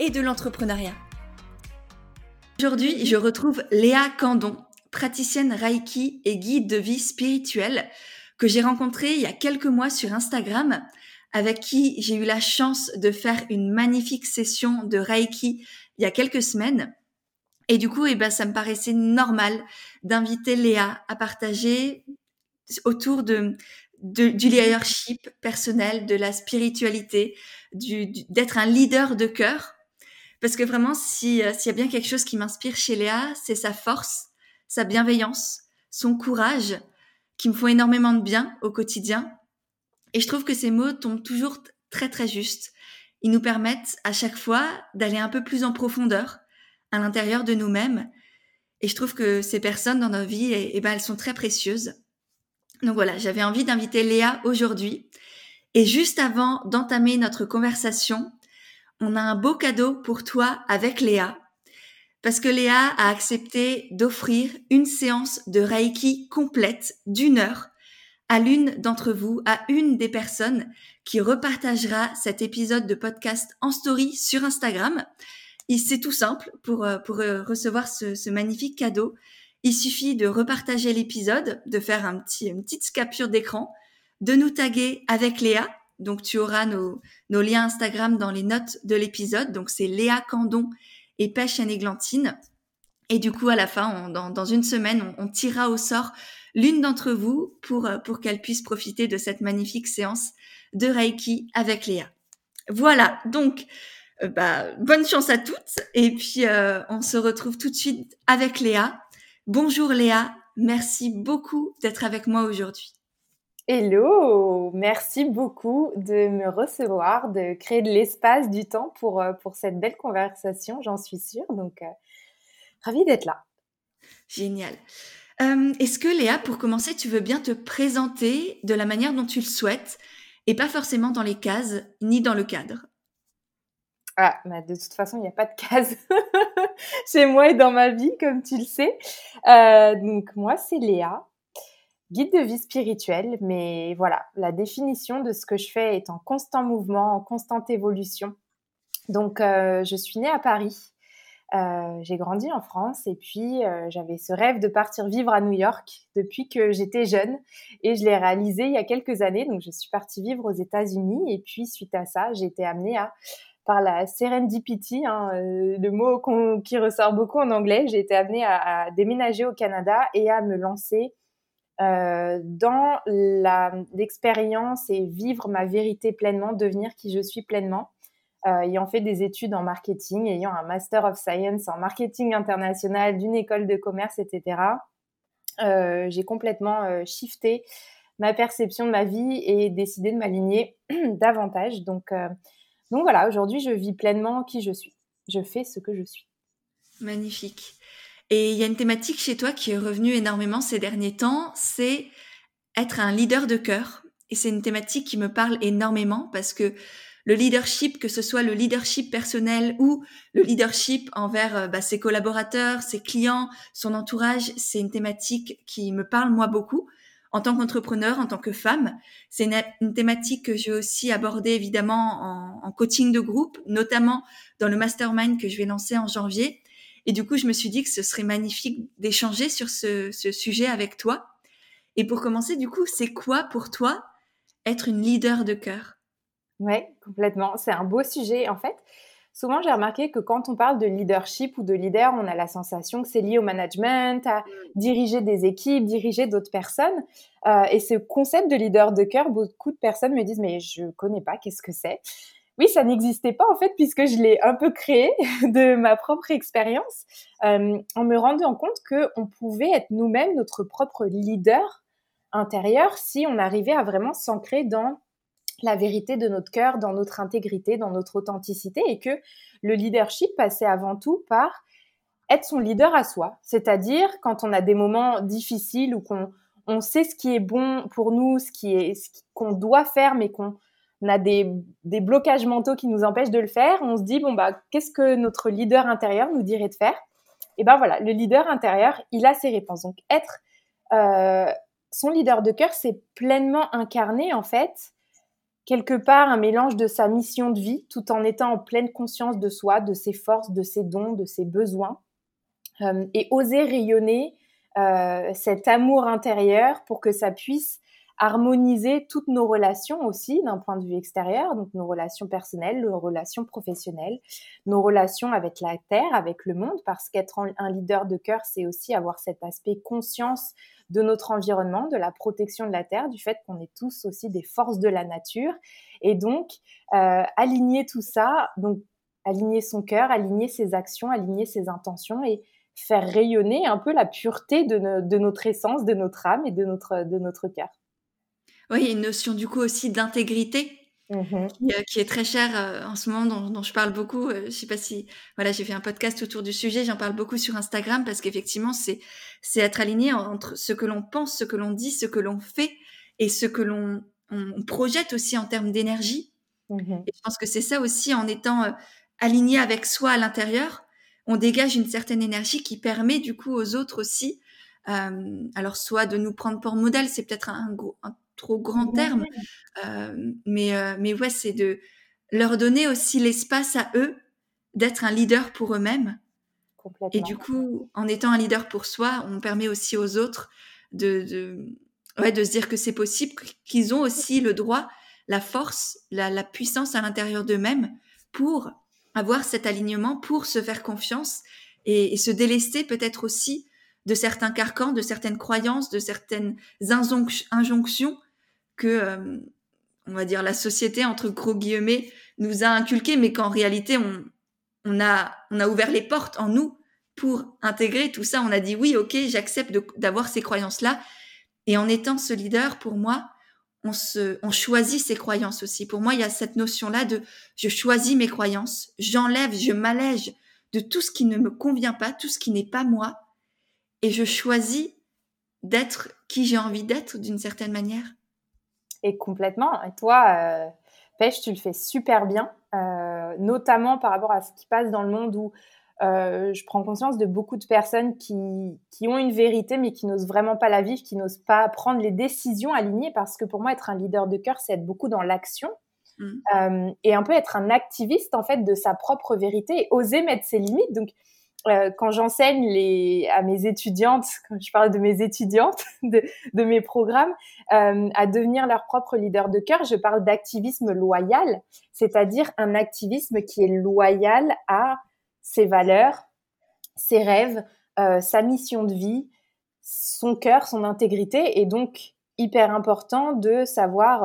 et de l'entrepreneuriat. Aujourd'hui, je retrouve Léa Candon, praticienne Reiki et guide de vie spirituelle que j'ai rencontrée il y a quelques mois sur Instagram, avec qui j'ai eu la chance de faire une magnifique session de Reiki il y a quelques semaines. Et du coup, eh ben, ça me paraissait normal d'inviter Léa à partager autour de, du leadership personnel, de la spiritualité, d'être un leader de cœur. Parce que vraiment, euh, s'il y a bien quelque chose qui m'inspire chez Léa, c'est sa force, sa bienveillance, son courage, qui me font énormément de bien au quotidien. Et je trouve que ces mots tombent toujours très très justes. Ils nous permettent à chaque fois d'aller un peu plus en profondeur à l'intérieur de nous-mêmes. Et je trouve que ces personnes dans nos vies, eh, eh ben, elles sont très précieuses. Donc voilà, j'avais envie d'inviter Léa aujourd'hui. Et juste avant d'entamer notre conversation, on a un beau cadeau pour toi avec Léa. Parce que Léa a accepté d'offrir une séance de Reiki complète d'une heure à l'une d'entre vous, à une des personnes qui repartagera cet épisode de podcast en story sur Instagram. C'est tout simple pour, euh, pour euh, recevoir ce, magnifique cadeau. Il suffit de repartager l'épisode, de faire un petit, une petite capture d'écran, de nous taguer avec Léa. Donc tu auras nos, liens Instagram dans les notes de l'épisode. Donc c'est Léa Candon et Pêche et Églantine. Et du coup, à la fin, dans, une semaine, on, on tirera au sort l'une d'entre vous pour, pour qu'elle puisse profiter de cette magnifique séance de Reiki avec Léa. Voilà, donc euh, bah, bonne chance à toutes. Et puis, euh, on se retrouve tout de suite avec Léa Bonjour Léa, merci beaucoup d'être avec moi aujourd'hui. Hello, merci beaucoup de me recevoir, de créer de l'espace, du temps pour, euh, pour cette belle conversation, j'en suis sûre. Donc, euh, ravie d'être là. Génial. Euh, est-ce que Léa, pour commencer, tu veux bien te présenter de la manière dont tu le souhaites et pas forcément dans les cases ni dans le cadre? Ah, bah, de toute façon, il n'y a pas de case chez moi et dans ma vie, comme tu le sais. Euh, donc, moi, c'est Léa, guide de vie spirituelle. Mais voilà, la définition de ce que je fais est en constant mouvement, en constante évolution. Donc, euh, je suis née à Paris. Euh, j'ai grandi en France et puis j'avais ce rêve de partir vivre à New York depuis que j'étais jeune et je l'ai réalisé il y a quelques années. Donc je suis partie vivre aux États-Unis et puis suite à ça, j'ai été amenée à par la serendipity, hein, euh, le mot qui ressort beaucoup en anglais. J'ai été amenée à, déménager au Canada et à me lancer euh, dans l'expérience et vivre ma vérité pleinement, devenir qui je suis pleinement. Euh, ayant fait des études en marketing, ayant un Master of Science en marketing international d'une école de commerce, etc., j'ai complètement shifté ma perception de ma vie et décidé de m'aligner davantage. Donc, donc voilà, aujourd'hui, je vis pleinement qui je suis. Je fais ce que je suis. Magnifique. Et il y a une thématique chez toi qui est revenue énormément ces derniers temps, c'est être un leader de cœur. Et c'est une thématique qui me parle énormément parce que le leadership, que ce soit le leadership personnel ou le leadership envers euh, bah, ses collaborateurs, ses clients, son entourage, c'est une thématique qui me parle moi beaucoup en tant qu'entrepreneur, en tant que femme. C'est une, thématique que j'ai aussi abordée évidemment en, coaching de groupe, notamment dans le mastermind que je vais lancer en janvier. Et du coup, je me suis dit que ce serait magnifique d'échanger sur ce, ce sujet avec toi. Et pour commencer, du coup, c'est quoi pour toi être une leader de cœur? Oui, complètement. C'est un beau sujet. En fait, souvent j'ai remarqué que quand on parle de leadership ou de leader, on a la sensation que c'est lié au management, à diriger des équipes, diriger d'autres personnes. Euh, et ce concept de leader de cœur, beaucoup de personnes me disent mais je connais pas, qu'est-ce que c'est? Oui, ça n'existait pas en fait puisque je l'ai un peu créé de ma propre expérience euh, en me rendant compte que on pouvait être nous-mêmes notre propre leader intérieur si on arrivait à vraiment s'ancrer dans la vérité de notre cœur, dans notre intégrité, dans notre authenticité, et que le leadership passait avant tout par être son leader à soi. C'est-à-dire quand on a des moments difficiles ou qu'on on sait ce qui est bon pour nous, ce qui est ce qu'on doit faire, mais qu'on a des, des, blocages mentaux qui nous empêchent de le faire, on se dit bon bah qu'est-ce que notre leader intérieur nous dirait de faire? Et ben voilà, le leader intérieur, il a ses réponses. Donc être euh, son leader de cœur, c'est pleinement incarner en fait quelque part un mélange de sa mission de vie, tout en étant en pleine conscience de soi, de ses forces, de ses dons, de ses besoins, euh, et oser rayonner euh, cet amour intérieur pour que ça puisse harmoniser toutes nos relations aussi d'un point de vue extérieur, donc nos relations personnelles, nos relations professionnelles, nos relations avec la terre, avec le monde, parce qu'être un leader de cœur, c'est aussi avoir cet aspect conscience de notre environnement, de la protection de la terre, du fait qu'on est tous aussi des forces de la nature, et donc euh, aligner tout ça, donc aligner son cœur, aligner ses actions, aligner ses intentions et faire rayonner un peu la pureté de, de notre essence, de notre âme et de notre, de notre cœur. Oui, il y a une notion du coup aussi d'intégrité mmh euh, qui, est très chère euh, en ce moment, dont, je parle beaucoup. Euh, je sais pas si, voilà, j'ai fait un podcast autour du sujet, j'en parle beaucoup sur Instagram parce qu'effectivement, c'est c'est être aligné entre ce que l'on pense, ce que l'on dit, ce que l'on fait et ce que l'on on projette aussi en termes d'énergie. Mmh et je pense que c'est ça aussi, en étant aligné avec soi à l'intérieur, on dégage une certaine énergie qui permet du coup aux autres aussi, alors soit de nous prendre pour modèle, c'est peut-être un, gros, un trop grand terme. Euh, mais, euh, mais ouais, c'est de leur donner aussi l'espace à eux d'être un leader pour eux-mêmes. Et du coup, en étant un leader pour soi, on permet aussi aux autres de, de, ouais, de se dire que c'est possible, qu'ils ont aussi le droit, la force, la, la puissance à l'intérieur d'eux-mêmes pour avoir cet alignement, pour se faire confiance et, et se délester peut-être aussi de certains carcans, de certaines croyances, de certaines injonctions que, euh, on va dire, la société, entre gros guillemets, nous a inculqué, mais qu'en réalité, on, on, a, on a ouvert les portes en nous pour intégrer tout ça. On a dit oui, ok, j'accepte d'avoir ces croyances-là. Et en étant ce leader, pour moi, on, se, on choisit ses croyances aussi. Pour moi, il y a cette notion-là de je choisis mes croyances, j'enlève, je m'allège de tout ce qui ne me convient pas, tout ce qui n'est pas moi, et je choisis d'être qui j'ai envie d'être d'une certaine manière et complètement. Et toi, euh, Pêche, tu le fais super bien, euh, notamment par rapport à ce qui passe dans le monde où euh, je prends conscience de beaucoup de personnes qui, qui ont une vérité mais qui n'osent vraiment pas la vivre, qui n'osent pas prendre les décisions alignées parce que pour moi, être un leader de cœur, c'est être beaucoup dans l'action. Mmh. et un peu être un activiste en fait de sa propre vérité et oser mettre ses limites. Donc euh, quand j'enseigne les, à mes étudiantes, quand je parle de mes étudiantes, de, mes programmes, euh, à devenir leur propre leader de cœur, je parle d'activisme loyal, c'est-à-dire un activisme qui est loyal à ses valeurs, ses rêves, euh, sa mission de vie, son cœur, son intégrité, et donc hyper important de savoir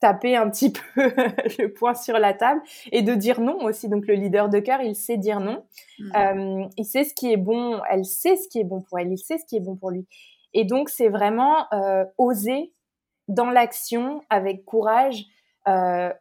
taper un petit peu le poing sur la table et de dire non aussi. Donc le leader de cœur, il sait dire non. Mmh. Euh, il sait ce qui est bon, elle sait ce qui est bon pour elle, il sait ce qui est bon pour lui. Et donc c'est vraiment euh, oser dans l'action avec courage. Euh,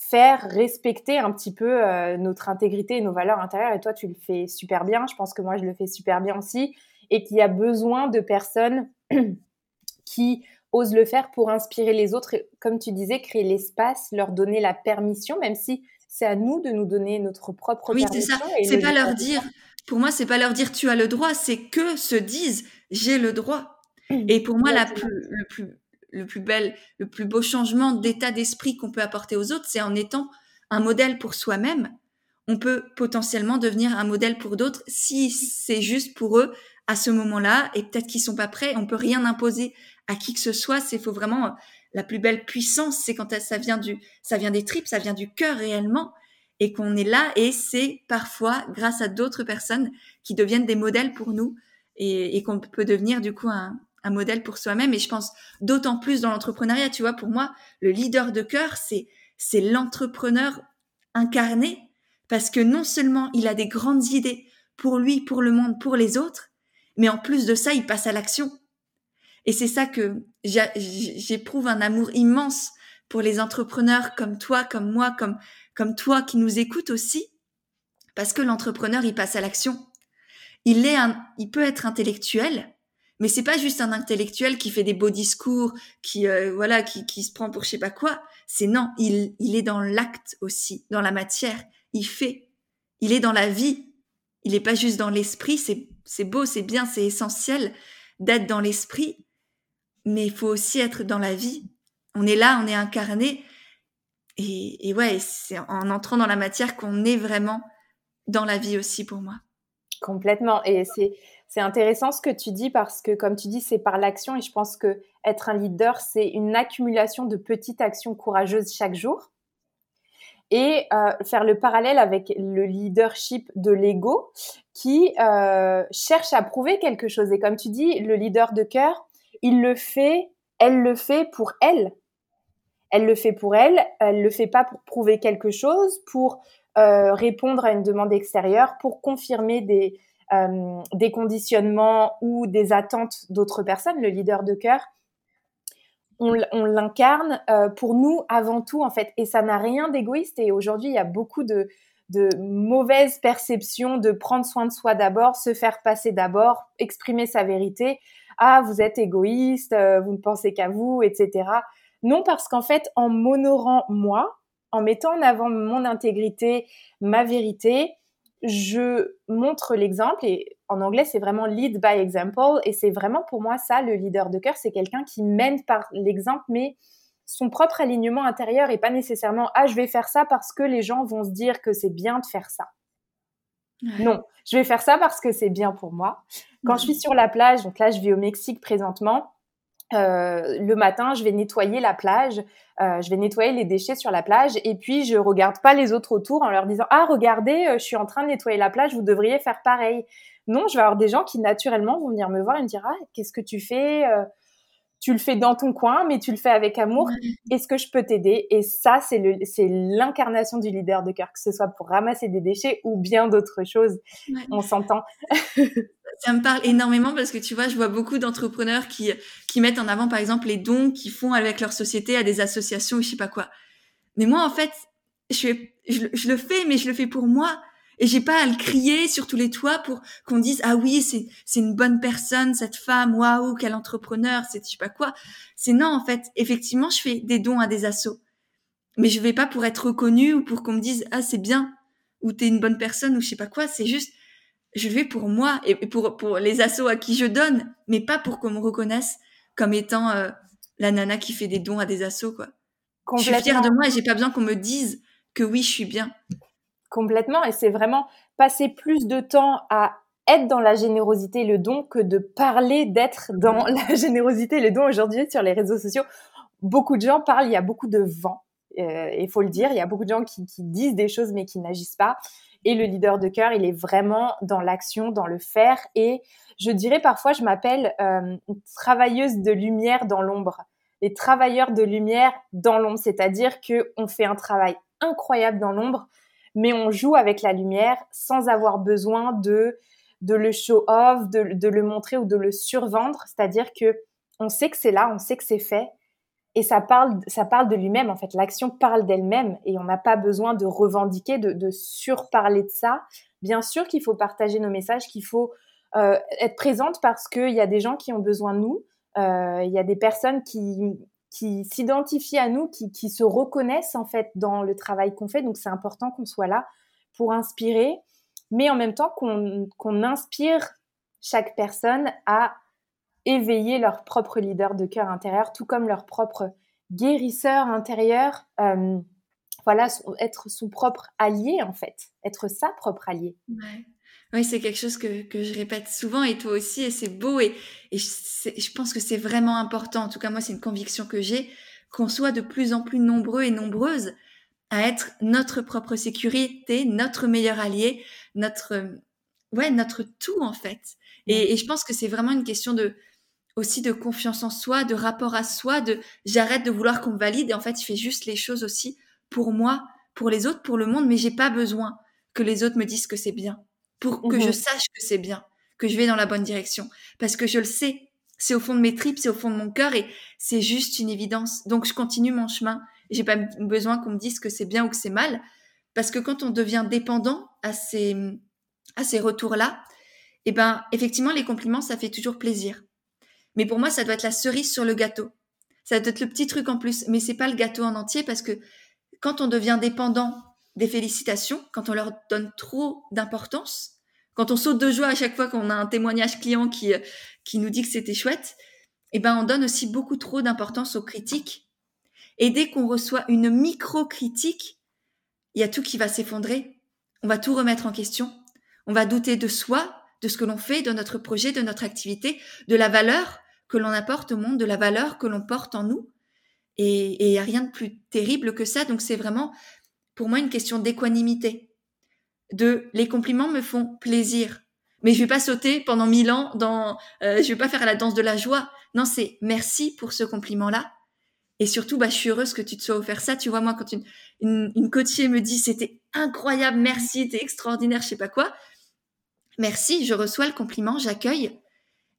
faire respecter un petit peu notre intégrité et nos valeurs intérieures. Et toi, tu le fais super bien. Je pense que moi, je le fais super bien aussi. Et qu'il y a besoin de personnes qui ose le faire pour inspirer les autres et, comme tu disais, créer l'espace, leur donner la permission, même si c'est à nous de nous donner notre propre oui, permission. Oui, c'est ça. C'est pas leur dire, pour moi, c'est pas leur dire tu as le droit, c'est que se disent j'ai le droit. Et pour moi, la le plus, le plus bel, le plus beau changement d'état d'esprit qu'on peut apporter aux autres, c'est en étant un modèle pour soi-même. On peut potentiellement devenir un modèle pour d'autres si c'est juste pour eux à ce moment-là et peut-être qu'ils sont pas prêts. On peut rien imposer à qui que ce soit. C'est faut vraiment la plus belle puissance, c'est quand ça vient du, ça vient des tripes, ça vient du cœur réellement, et qu'on est là. Et c'est parfois grâce à d'autres personnes qui deviennent des modèles pour nous et, et qu'on peut devenir du coup un, un modèle pour soi-même. Et je pense d'autant plus dans l'entrepreneuriat. Tu vois, pour moi, le leader de cœur, c'est c'est l'entrepreneur incarné parce que non seulement il a des grandes idées pour lui, pour le monde, pour les autres, mais en plus de ça, il passe à l'action. Et c'est ça que j'éprouve un amour immense pour les entrepreneurs comme toi, comme moi, comme, toi qui nous écoute aussi. Parce que l'entrepreneur, il passe à l'action. Il est il peut être intellectuel, mais c'est pas juste un intellectuel qui fait des beaux discours, qui euh, voilà, qui, se prend pour je sais pas quoi. C'est non, il, est dans l'acte aussi, dans la matière. Il fait, il est dans la vie. Il est pas juste dans l'esprit. C'est beau, c'est bien, c'est essentiel d'être dans l'esprit, mais il faut aussi être dans la vie. On est là, on est incarné, et, et ouais, c'est en entrant dans la matière qu'on est vraiment dans la vie aussi pour moi. Complètement. Et c'est c'est intéressant ce que tu dis parce que, comme tu dis, c'est par l'action et je pense que être un leader, c'est une accumulation de petites actions courageuses chaque jour. Et euh, faire le parallèle avec le leadership de l'ego qui euh, cherche à prouver quelque chose. Et comme tu dis, le leader de cœur, il le fait, elle le fait pour elle. Elle le fait pour elle, elle le fait pas pour prouver quelque chose, pour euh, répondre à une demande extérieure, pour confirmer des, euh, des conditionnements ou des attentes d'autres personnes, le leader de cœur, on, l'incarne euh, pour nous avant tout en fait. Et ça n'a rien d'égoïste. Et aujourd'hui, il y a beaucoup de, de mauvaises perceptions de prendre soin de soi d'abord, se faire passer d'abord, exprimer sa vérité. Ah, vous êtes égoïste, euh, vous ne pensez qu'à vous, etc. Non, parce qu'en fait, en m'honorant moi, en mettant en avant mon intégrité, ma vérité, je montre l'exemple et en anglais c'est vraiment lead by example et c'est vraiment pour moi ça le leader de cœur c'est quelqu'un qui mène par l'exemple mais son propre alignement intérieur et pas nécessairement ah je vais faire ça parce que les gens vont se dire que c'est bien de faire ça non je vais faire ça parce que c'est bien pour moi. Quand je suis sur la plage donc là je vis au Mexique présentement euh, le matin, je vais nettoyer la plage, euh, je vais nettoyer les déchets sur la plage, et puis je regarde pas les autres autour en leur disant ah regardez, euh, je suis en train de nettoyer la plage, vous devriez faire pareil. Non, je vais avoir des gens qui naturellement vont venir me voir et me dire ah qu'est-ce que tu fais tu le fais dans ton coin, mais tu le fais avec amour. Est-ce que je peux t'aider? Et ça, c'est le, c'est l'incarnation du leader de cœur, que ce soit pour ramasser des déchets ou bien d'autres choses. On s'entend. ça me parle énormément parce que tu vois, je vois beaucoup d'entrepreneurs qui, qui mettent en avant, par exemple, les dons qu'ils font avec leur société à des associations ou je sais pas quoi. Mais moi, en fait, je, je, je le fais, mais je le fais pour moi et j'ai pas à le crier sur tous les toits pour qu'on dise ah oui c'est c'est une bonne personne cette femme waouh quel entrepreneur c'est je sais pas quoi. C'est non en fait effectivement je fais des dons à des assos. Mais je vais pas pour être reconnue ou pour qu'on me dise ah c'est bien ou t'es une bonne personne ou je sais pas quoi. C'est juste je le fais pour moi et pour pour les assos à qui je donne mais pas pour qu'on me reconnaisse comme étant euh, la nana qui fait des dons à des assos quoi. Je suis fière de moi et j'ai pas besoin qu'on me dise que oui je suis bien Complètement. Et c'est vraiment passer plus de temps à être dans la générosité et le don que de parler d'être dans la générosité et le don aujourd'hui sur les réseaux sociaux. Beaucoup de gens parlent, il y a beaucoup de vent. Euh, il faut le dire, il y a beaucoup de gens qui, disent des choses mais qui n'agissent pas. Et le leader de cœur, il est vraiment dans l'action, dans le faire. Et je dirais parfois, je m'appelle euh, travailleuse de lumière dans l'ombre. Les travailleurs de lumière dans l'ombre, c'est-à-dire que on fait un travail incroyable dans l'ombre, mais on joue avec la lumière sans avoir besoin de de le show off, de, de le montrer ou de le survendre. C'est-à-dire que on sait que c'est là, on sait que c'est fait, et ça parle, ça parle de lui-même. En fait, l'action parle d'elle-même, et on n'a pas besoin de revendiquer, de, surparler de ça. Bien sûr qu'il faut partager nos messages, qu'il faut euh, être présente parce qu'il y a des gens qui ont besoin de nous. Euh, il y a des personnes qui, qui s'identifient à nous, qui, qui, se reconnaissent en fait dans le travail qu'on fait. Donc c'est important qu'on soit là pour inspirer, mais en même temps qu'on inspire chaque personne à éveiller leur propre leader de cœur intérieur, tout comme leur propre guérisseur intérieur. Euh, voilà, être son propre allié en fait, être sa propre allié. Ouais. Oui, c'est quelque chose que, que je répète souvent et toi aussi, et c'est beau et, et je, je pense que c'est vraiment important. En tout cas, moi, c'est une conviction que j'ai qu'on soit de plus en plus nombreux et nombreuses à être notre propre sécurité, notre meilleur allié, notre ouais, notre tout en fait. Et, et je pense que c'est vraiment une question de aussi de confiance en soi, de rapport à soi, de j'arrête de vouloir qu'on me valide et en fait, je fais juste les choses aussi pour moi, pour les autres, pour le monde, mais j'ai pas besoin que les autres me disent que c'est bien pour que je mmh sache que c'est bien, que je vais dans la bonne direction. Parce que je le sais, c'est au fond de mes tripes, c'est au fond de mon cœur et c'est juste une évidence. Donc je continue mon chemin J'ai pas besoin qu'on me dise que c'est bien ou que c'est mal. Parce que quand on devient dépendant à ces, à ces retours-là, eh ben, effectivement, les compliments, ça fait toujours plaisir. Mais pour moi, ça doit être la cerise sur le gâteau. Ça doit être le petit truc en plus. Mais c'est pas le gâteau en entier parce que quand on devient dépendant des félicitations, quand on leur donne trop d'importance, quand on saute de joie à chaque fois qu'on a un témoignage client qui, qui nous dit que c'était chouette, eh ben, on donne aussi beaucoup trop d'importance aux critiques. Et dès qu'on reçoit une micro-critique, il y a tout qui va s'effondrer. On va tout remettre en question. On va douter de soi, de ce que l'on fait, de notre projet, de notre activité, de la valeur que l'on apporte au monde, de la valeur que l'on porte en nous. Et il n'y a rien de plus terrible que ça. Donc c'est vraiment, pour moi, une question d'équanimité. De les compliments me font plaisir. Mais je vais pas sauter pendant mille ans dans, euh, je vais pas faire la danse de la joie. Non, c'est merci pour ce compliment-là. Et surtout, bah, je suis heureuse que tu te sois offert ça. Tu vois, moi, quand une, une, coachée me dit c'était incroyable, merci, t'es extraordinaire, je sais pas quoi. Merci, je reçois le compliment, j'accueille.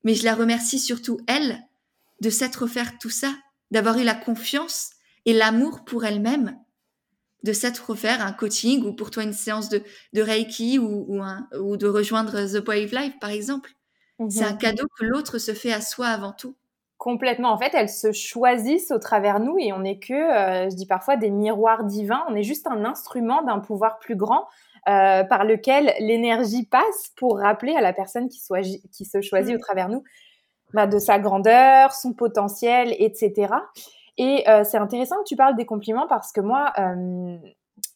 Mais je la remercie surtout, elle, de s'être offert tout ça, d'avoir eu la confiance et l'amour pour elle-même, de s'être offert un coaching ou pour toi une séance de, de Reiki ou, ou, un, ou de rejoindre The Brave Life, par exemple. C'est un cadeau que l'autre se fait à soi avant tout. Complètement. En fait, elles se choisissent au travers nous et on n'est que, euh, je dis parfois, des miroirs divins. On est juste un instrument d'un pouvoir plus grand euh, par lequel l'énergie passe pour rappeler à la personne qui, soit, qui se choisit au mm. travers nous bah, de sa grandeur, son potentiel, etc. Et euh, c'est intéressant que tu parles des compliments parce que moi,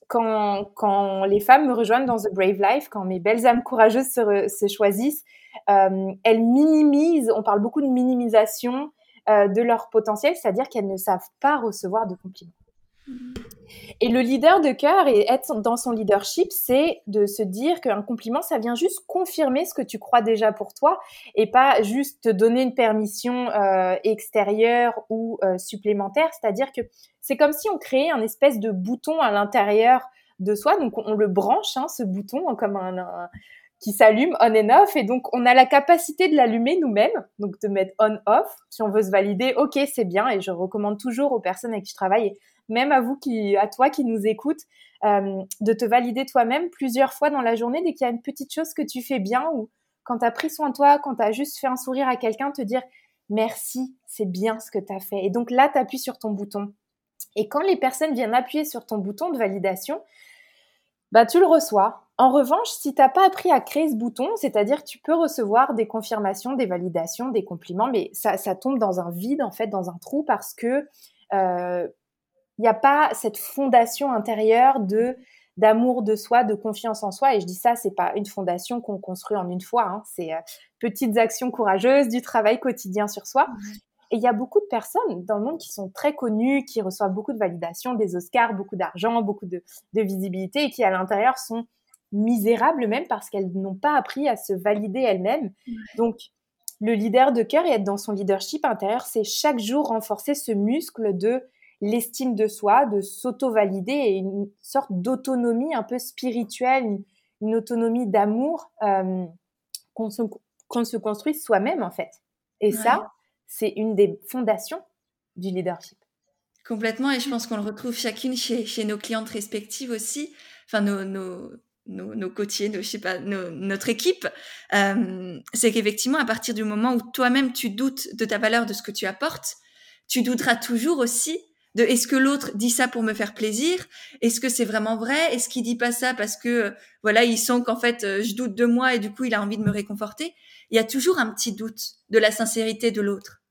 quand, quand, les femmes me rejoignent dans The Brave Life, quand mes belles âmes courageuses se, se choisissent, euh, elles minimisent, on parle beaucoup de minimisation euh, de leur potentiel, c'est-à-dire qu'elles ne savent pas recevoir de compliments. Et le leader de cœur et être dans son leadership, c'est de se dire qu'un compliment, ça vient juste confirmer ce que tu crois déjà pour toi et pas juste te donner une permission euh, extérieure ou euh, supplémentaire. C'est-à-dire que c'est comme si on créait un espèce de bouton à l'intérieur de soi. Donc on, le branche, hein, ce bouton, comme un, qui s'allume on and off et donc on a la capacité de l'allumer nous-mêmes, donc de mettre on off si on veut se valider. Ok, c'est bien et je recommande toujours aux personnes avec qui je travaille, même à vous qui, à toi qui nous écoutes, euh, de te valider toi-même plusieurs fois dans la journée dès qu'il y a une petite chose que tu fais bien ou quand tu as pris soin de toi, quand tu as juste fait un sourire à quelqu'un, te dire merci, c'est bien ce que tu as fait. Et donc là, tu appuies sur ton bouton. Et quand les personnes viennent appuyer sur ton bouton de validation, bah, tu le reçois. En revanche, si tu n'as pas appris à créer ce bouton, c'est-à-dire tu peux recevoir des confirmations, des validations, des compliments, mais ça, tombe dans un vide, en fait, dans un trou, parce que il n'y a pas cette fondation intérieure de d'amour de soi, de confiance en soi. Et je dis ça, c'est pas une fondation qu'on construit en une fois. Hein. C'est euh, petites actions courageuses, du travail quotidien sur soi. Et il y a beaucoup de personnes dans le monde qui sont très connues, qui reçoivent beaucoup de validation, des Oscars, beaucoup d'argent, beaucoup de, visibilité et qui à l'intérieur sont misérables même parce qu'elles n'ont pas appris à se valider elles-mêmes. Donc, le leader de cœur et être dans son leadership intérieur, c'est chaque jour renforcer ce muscle de l'estime de soi, de s'auto-valider et une sorte d'autonomie un peu spirituelle, une, autonomie d'amour euh, qu'on se, se, construise soi-même en fait. Et ça, c'est une des fondations du leadership. Complètement, et je pense qu'on le retrouve chacune chez, chez, nos clientes respectives aussi, enfin nos, nos, nos, nos côtiers, nos, je sais pas, notre équipe. Euh, c'est qu'effectivement, à partir du moment où toi-même tu doutes de ta valeur, de ce que tu apportes, tu douteras toujours aussi de est-ce que l'autre dit ça pour me faire plaisir? Est-ce que c'est vraiment vrai? Est-ce qu'il dit pas ça parce que voilà, il sent qu'en fait euh, je doute de moi et du coup il a envie de me réconforter? Il y a toujours un petit doute de la sincérité de l'autre.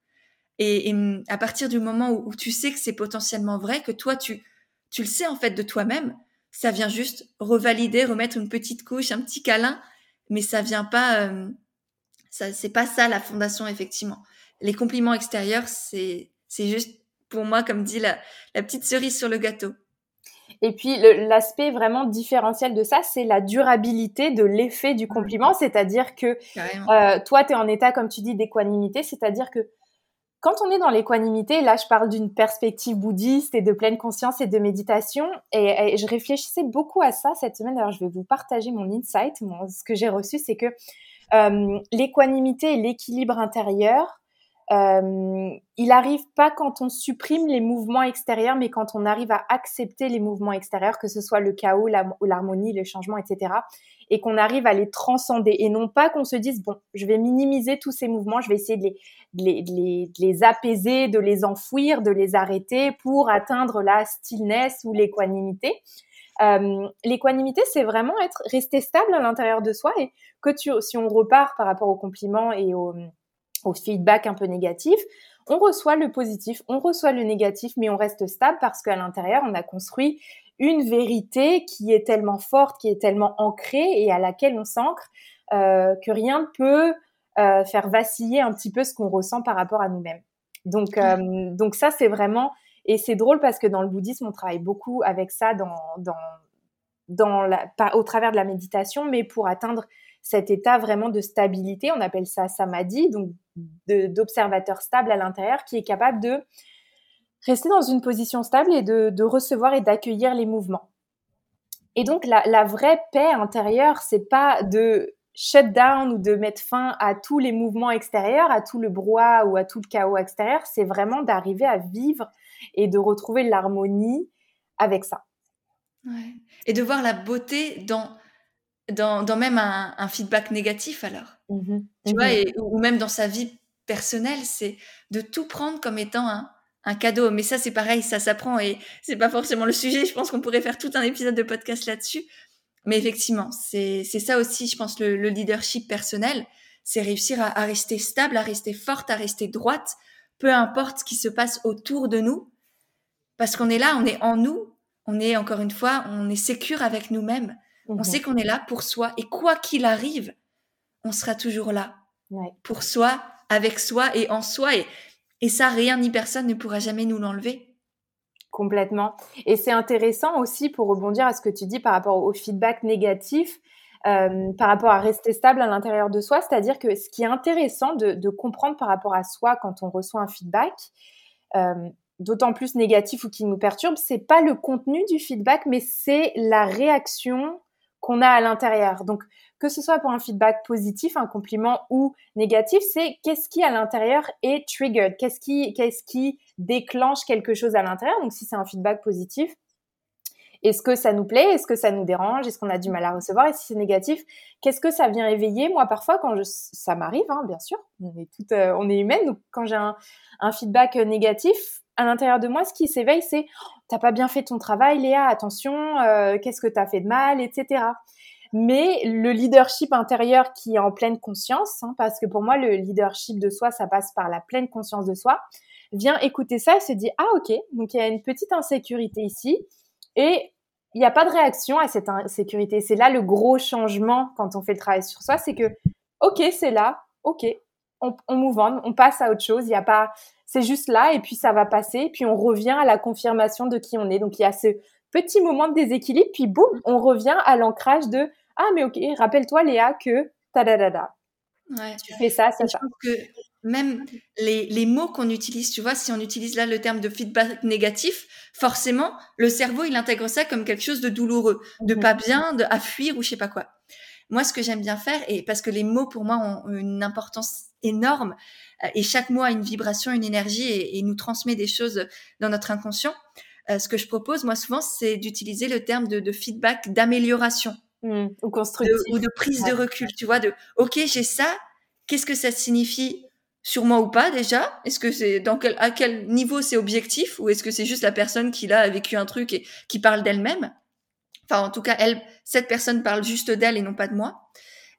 Et, à partir du moment où, tu sais que c'est potentiellement vrai, que toi tu tu le sais en fait de toi-même, ça vient juste revalider, remettre une petite couche, un petit câlin, mais ça vient pas euh, ça c'est pas ça la fondation effectivement. Les compliments extérieurs, c'est c'est juste pour moi, comme dit la, petite cerise sur le gâteau. Et puis l'aspect vraiment différentiel de ça, c'est la durabilité de l'effet du compliment, c'est-à-dire que euh, toi, tu es en état, comme tu dis, d'équanimité, c'est-à-dire que quand on est dans l'équanimité, là je parle d'une perspective bouddhiste et de pleine conscience et de méditation, et, je réfléchissais beaucoup à ça cette semaine, alors je vais vous partager mon insight, ce que j'ai reçu, c'est que euh, l'équanimité et l'équilibre intérieur, euh, il arrive pas quand on supprime les mouvements extérieurs, mais quand on arrive à accepter les mouvements extérieurs, que ce soit le chaos, l'harmonie, le changement, etc. Et qu'on arrive à les transcender et non pas qu'on se dise bon, je vais minimiser tous ces mouvements, je vais essayer de les, apaiser, de les enfouir, de les arrêter pour atteindre la stillness ou l'équanimité. Euh, l'équanimité, c'est vraiment être rester stable à l'intérieur de soi et que si on repart par rapport aux compliments et aux au feedback un peu négatif, on reçoit le positif, on reçoit le négatif, mais on reste stable parce qu'à l'intérieur, on a construit une vérité qui est tellement forte, qui est tellement ancrée et à laquelle on s'ancre euh, que rien ne peut euh, faire vaciller un petit peu ce qu'on ressent par rapport à nous-mêmes. Donc, euh, donc ça, c'est vraiment et c'est drôle parce que dans le bouddhisme, on travaille beaucoup avec ça dans, dans, dans la, au travers de la méditation, mais pour atteindre cet état vraiment de stabilité. On appelle ça samadhi, donc d'observateur stable à l'intérieur qui est capable de rester dans une position stable et de, recevoir et d'accueillir les mouvements. Et donc la, vraie paix intérieure, c'est pas de shut down ou de mettre fin à tous les mouvements extérieurs, à tout le brouhaha ou à tout le chaos extérieur, c'est vraiment d'arriver à vivre et de retrouver l'harmonie avec ça. Et de voir la beauté dans dans, même un, feedback négatif alors. Mmh tu vois, mmh ou même dans sa vie personnelle, c'est de tout prendre comme étant un, cadeau. Mais ça, c'est pareil, ça s'apprend et c'est pas forcément le sujet. Je pense qu'on pourrait faire tout un épisode de podcast là-dessus. Mais effectivement, c'est ça aussi, je pense, le, leadership personnel. C'est réussir à, à, rester stable, à rester forte, à rester droite, peu importe ce qui se passe autour de nous. Parce qu'on est là, on est en nous, on est encore une fois, on est sécure avec nous-mêmes. On mhm. sait qu'on est là pour soi et quoi qu'il arrive, on sera toujours là pour soi, avec soi et en soi. Et, et ça, rien ni personne ne pourra jamais nous l'enlever. Complètement. Et c'est intéressant aussi pour rebondir à ce que tu dis par rapport au feedback négatif, euh, par rapport à rester stable à l'intérieur de soi. C'est-à-dire que ce qui est intéressant de, comprendre par rapport à soi quand on reçoit un feedback, euh, d'autant plus négatif ou qui nous perturbe, c'est pas le contenu du feedback, mais c'est la réaction qu'on a à l'intérieur. Donc, que ce soit pour un feedback positif, un compliment ou négatif, c'est qu'est-ce qui à l'intérieur est triggered, qu'est-ce qui, qu'est-ce qui déclenche quelque chose à l'intérieur? Donc, si c'est un feedback positif, est-ce que ça nous plaît? Est-ce que ça nous dérange? Est-ce qu'on a du mal à recevoir? Et si c'est négatif, qu'est-ce que ça vient éveiller? Moi, parfois, quand je, ça m'arrive, hein, bien sûr, on est toutes, euh, on est humaine. Donc, quand j'ai un, un feedback négatif, à l'intérieur de moi, ce qui s'éveille, c'est t'as pas bien fait ton travail, Léa, attention, euh, qu'est-ce que t'as fait de mal, etc. Mais le leadership intérieur qui est en pleine conscience, hein, parce que pour moi, le leadership de soi, ça passe par la pleine conscience de soi, vient écouter ça et se dit, ah ok, donc il y a une petite insécurité ici, et il n'y a pas de réaction à cette insécurité. C'est là le gros changement quand on fait le travail sur soi, c'est que, ok, c'est là, ok, on, on on, on passe à autre chose, il n'y a pas c'est juste là et puis ça va passer, puis on revient à la confirmation de qui on est. Donc il y a ce petit moment de déséquilibre, puis boum, on revient à l'ancrage de ah mais ok, rappelle-toi Léa que ta da da da. Ouais. Tu fais ça, c'est ça. Je que même les, les mots qu'on utilise, tu vois, si on utilise là le terme de feedback négatif, forcément, le cerveau, il intègre ça comme quelque chose de douloureux, de pas bien, de à fuir ou je sais pas quoi. Moi, ce que j'aime bien faire, et parce que les mots pour moi ont une importance énorme, euh, et chaque mot a une vibration, une énergie, et, nous transmet des choses dans notre inconscient. Euh, ce que je propose, moi, souvent, c'est d'utiliser le terme de, feedback, d'amélioration. Mmh, ou constructif. ou de prise de recul, tu vois, de OK, j'ai ça, qu'est-ce que ça signifie sur moi ou pas déjà? Est-ce que c'est dans quel à quel niveau c'est objectif? Ou est-ce que c'est juste la personne qui là a vécu un truc et qui parle d'elle-même? Enfin, en tout cas, elle, cette personne parle juste d'elle et non pas de moi.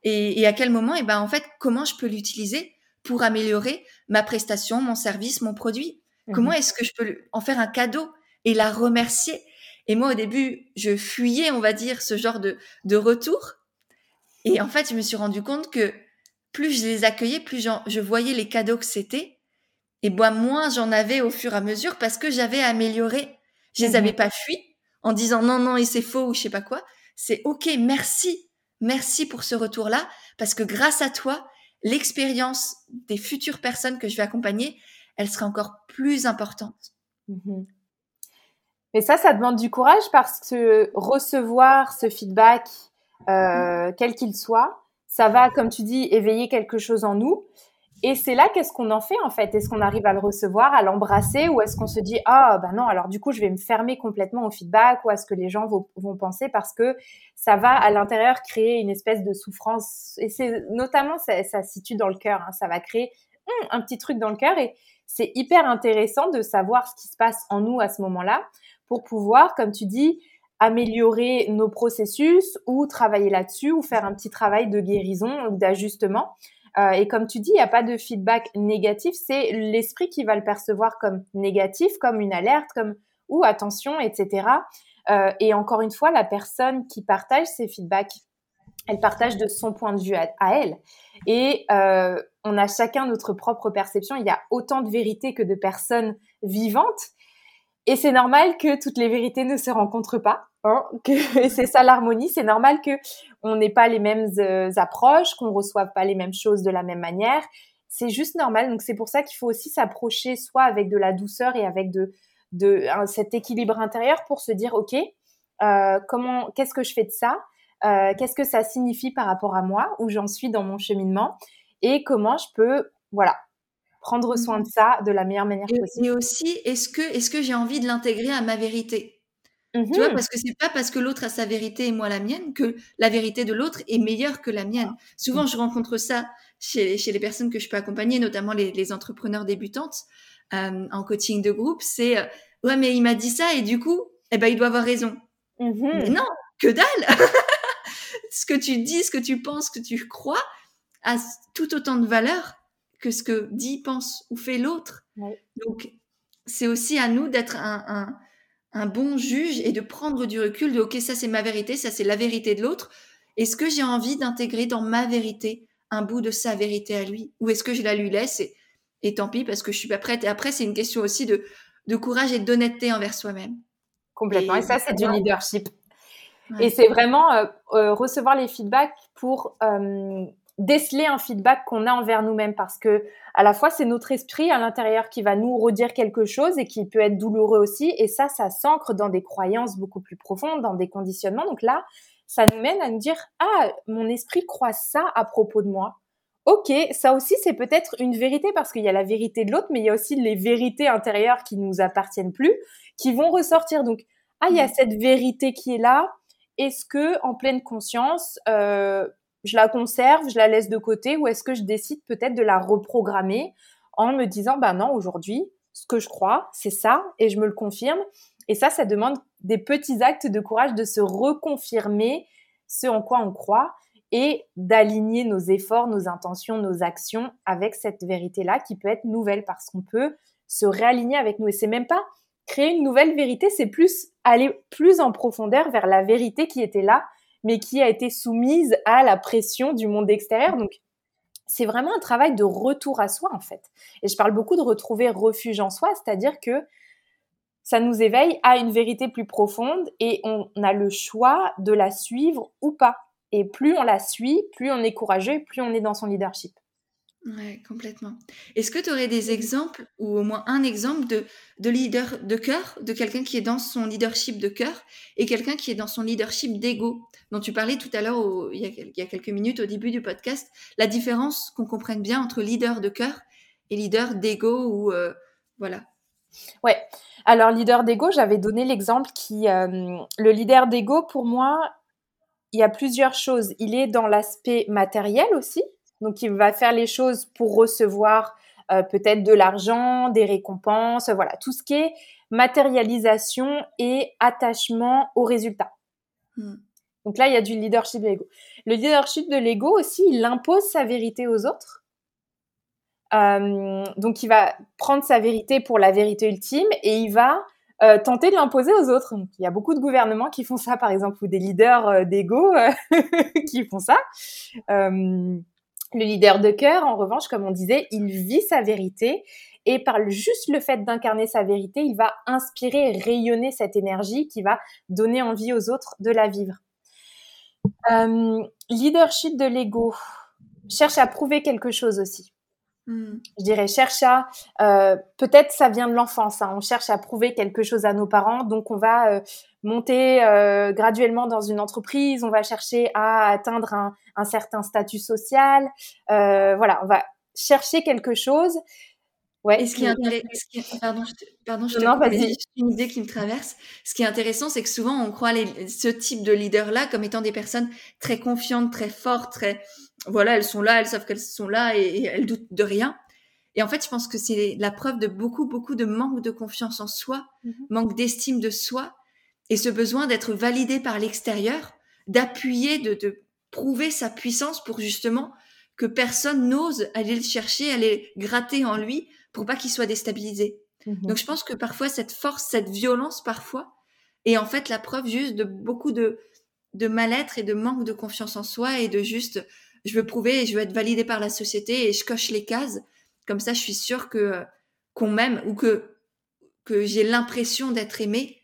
Et, à quel moment, et eh ben en fait, comment je peux l'utiliser pour améliorer ma prestation, mon service, mon produit Comment mhm. est-ce que je peux en faire un cadeau et la remercier? Et moi, au début, je fuyais, on va dire, ce genre de, de retour. Et en fait, je me suis rendu compte que plus je les accueillais, plus je voyais les cadeaux que c'était. Et moi, moins j'en avais au fur et à mesure parce que j'avais amélioré. Je les mhm. avais pas fui, en disant non, non, et c'est faux ou je sais pas quoi. C'est OK, merci. Merci pour ce retour-là, parce que grâce à toi, l'expérience des futures personnes que je vais accompagner, elle sera encore plus importante. Mhm. Et ça, ça demande du courage parce que recevoir ce feedback, euh, quel qu'il soit, ça va, comme tu dis, éveiller quelque chose en nous. Et c'est là qu'est-ce qu'on en fait en fait? Est-ce qu'on arrive à le recevoir, à l'embrasser, ou est-ce qu'on se dit ah bah non alors du coup je vais me fermer complètement au feedback? Ou à ce que les gens vont, penser parce que ça va à l'intérieur créer une espèce de souffrance? Et c'est notamment ça, ça se situe dans le cœur, hein, ça va créer hum, un petit truc dans le cœur. Et c'est hyper intéressant de savoir ce qui se passe en nous à ce moment-là pour pouvoir, comme tu dis, améliorer nos processus ou travailler là-dessus ou faire un petit travail de guérison ou d'ajustement. Euh, et comme tu dis, il n'y a pas de feedback négatif, c'est l'esprit qui va le percevoir comme négatif, comme une alerte, comme ou attention, etc. Euh, et encore une fois, la personne qui partage ces feedbacks, elle partage de son point de vue à, elle. Et euh, on a chacun notre propre perception. Il y a autant de vérités que de personnes vivantes. Et c'est normal que toutes les vérités ne se rencontrent pas. Hein, que c'est ça l'harmonie. C'est normal que on n'ait pas les mêmes euh, approches, qu'on reçoive pas les mêmes choses de la même manière. C'est juste normal. Donc c'est pour ça qu'il faut aussi s'approcher soit avec de la douceur et avec de, de cet équilibre intérieur pour se dire ok, euh, comment, qu'est-ce que je fais de ça? Euh, Qu'est-ce que ça signifie par rapport à moi? Où j'en suis dans mon cheminement? Et comment je peux, voilà, prendre soin de ça de la meilleure manière possible. Et aussi, est-ce que, est-ce que j'ai envie de l'intégrer à ma vérité? Tu vois, mmh parce que c'est pas parce que l'autre a sa vérité et moi la mienne que la vérité de l'autre est meilleure que la mienne. Souvent, je rencontre ça chez, chez les personnes que je peux accompagner, notamment les, les entrepreneurs débutantes euh, en coaching de groupe. C'est euh, ouais, mais il m'a dit ça et du coup, eh ben, il doit avoir raison. Mmh mais non, que dalle Ce que tu dis, ce que tu penses, ce que tu crois a tout autant de valeur que ce que dit, pense ou fait l'autre. Donc, c'est aussi à nous d'être un, un, bon juge et de prendre du recul de, OK, ça c'est ma vérité, ça c'est la vérité de l'autre. Est-ce que j'ai envie d'intégrer dans ma vérité un bout de sa vérité à lui? Ou est-ce que je la lui laisse et, et tant pis parce que je suis pas prête? Et après, c'est une question aussi de, de courage et d'honnêteté envers soi-même. Complètement. Et, ça, c'est du leadership. Et c'est vraiment euh, euh, recevoir les feedbacks pour euh, déceler un feedback qu'on a envers nous-mêmes parce que à la fois c'est notre esprit à l'intérieur qui va nous redire quelque chose et qui peut être douloureux aussi. Et ça ça s'ancre dans des croyances beaucoup plus profondes dans des conditionnements. Donc là ça nous mène à nous dire ah mon esprit croit ça à propos de moi. Ok ça aussi c'est peut-être une vérité parce qu'il y a la vérité de l'autre mais il y a aussi les vérités intérieures qui nous appartiennent plus qui vont ressortir donc ah il y a mmh. cette vérité qui est là. Est-ce que en pleine conscience euh, je la conserve, je la laisse de côté ou est-ce que je décide peut-être de la reprogrammer en me disant, bah non, aujourd'hui, ce que je crois, c'est ça et je me le confirme. Et ça, ça demande des petits actes de courage de se reconfirmer ce en quoi on croit et d'aligner nos efforts, nos intentions, nos actions avec cette vérité-là qui peut être nouvelle parce qu'on peut se réaligner avec nous. Et c'est même pas créer une nouvelle vérité, c'est plus aller plus en profondeur vers la vérité qui était là mais qui a été soumise à la pression du monde extérieur. Donc, c'est vraiment un travail de retour à soi, en fait. Et je parle beaucoup de retrouver refuge en soi, c'est-à-dire que ça nous éveille à une vérité plus profonde et on a le choix de la suivre ou pas. Et plus on la suit, plus on est courageux, plus on est dans son leadership. Ouais, complètement. Est-ce que tu aurais des exemples, ou au moins un exemple de, de leader de cœur, de quelqu'un qui est dans son leadership de cœur et quelqu'un qui est dans son leadership d'ego, dont tu parlais tout à l'heure, il, y a quelques minutes au début du podcast, la différence qu'on comprenne bien entre leader de cœur et leader d'ego, ou euh, voilà. Ouais. Alors, leader d'ego, j'avais donné l'exemple qui, euh, le leader d'ego, pour moi, il y a plusieurs choses. Il est dans l'aspect matériel aussi, donc, il va faire les choses pour recevoir euh, peut-être de l'argent, des récompenses, voilà, tout ce qui est matérialisation et attachement au résultat. Hmm. Donc là, il y a du leadership de l'ego. Le leadership de l'ego aussi, il impose sa vérité aux autres. Euh, donc, il va prendre sa vérité pour la vérité ultime et il va euh, tenter de l'imposer aux autres. il y a beaucoup de gouvernements qui font ça, par exemple, ou des leaders d'ego qui font ça. Le leader de cœur, en revanche, comme on disait, il vit sa vérité et par juste le fait d'incarner sa vérité, il va inspirer rayonner cette énergie qui va donner envie aux autres de la vivre. Euh, leadership de l'ego cherche à prouver quelque chose aussi. Hmm. Je dirais cherche à euh, peut-être ça vient de l'enfance. Hein. on cherche à prouver quelque chose à nos parents, donc on va euh, monter euh, graduellement dans une entreprise, on va chercher à atteindre un, un certain statut social. Euh, voilà, on va chercher quelque chose. Ouais. ce qui est intéressant, pardon, je te, pardon, je te une idée qui me traverse. Ce qui est intéressant, c'est que souvent on croit les, ce type de leader-là comme étant des personnes très confiantes, très fortes, très, voilà, elles sont là, elles savent qu'elles sont là et, elles doutent de rien. Et en fait, je pense que c'est la preuve de beaucoup, beaucoup de manque de confiance en soi, mm-hmm. manque d'estime de soi et ce besoin d'être validé par l'extérieur, d'appuyer, de, de prouver sa puissance pour justement que personne n'ose aller le chercher, aller gratter en lui pour pas qu'il soit déstabilisé. Mhm. Donc je pense que parfois cette force, cette violence parfois est en fait la preuve juste de beaucoup de de mal-être et de manque de confiance en soi et de juste je veux prouver et je veux être validé par la société et je coche les cases. Comme ça je suis sûre que qu'on m'aime ou que que j'ai l'impression d'être aimé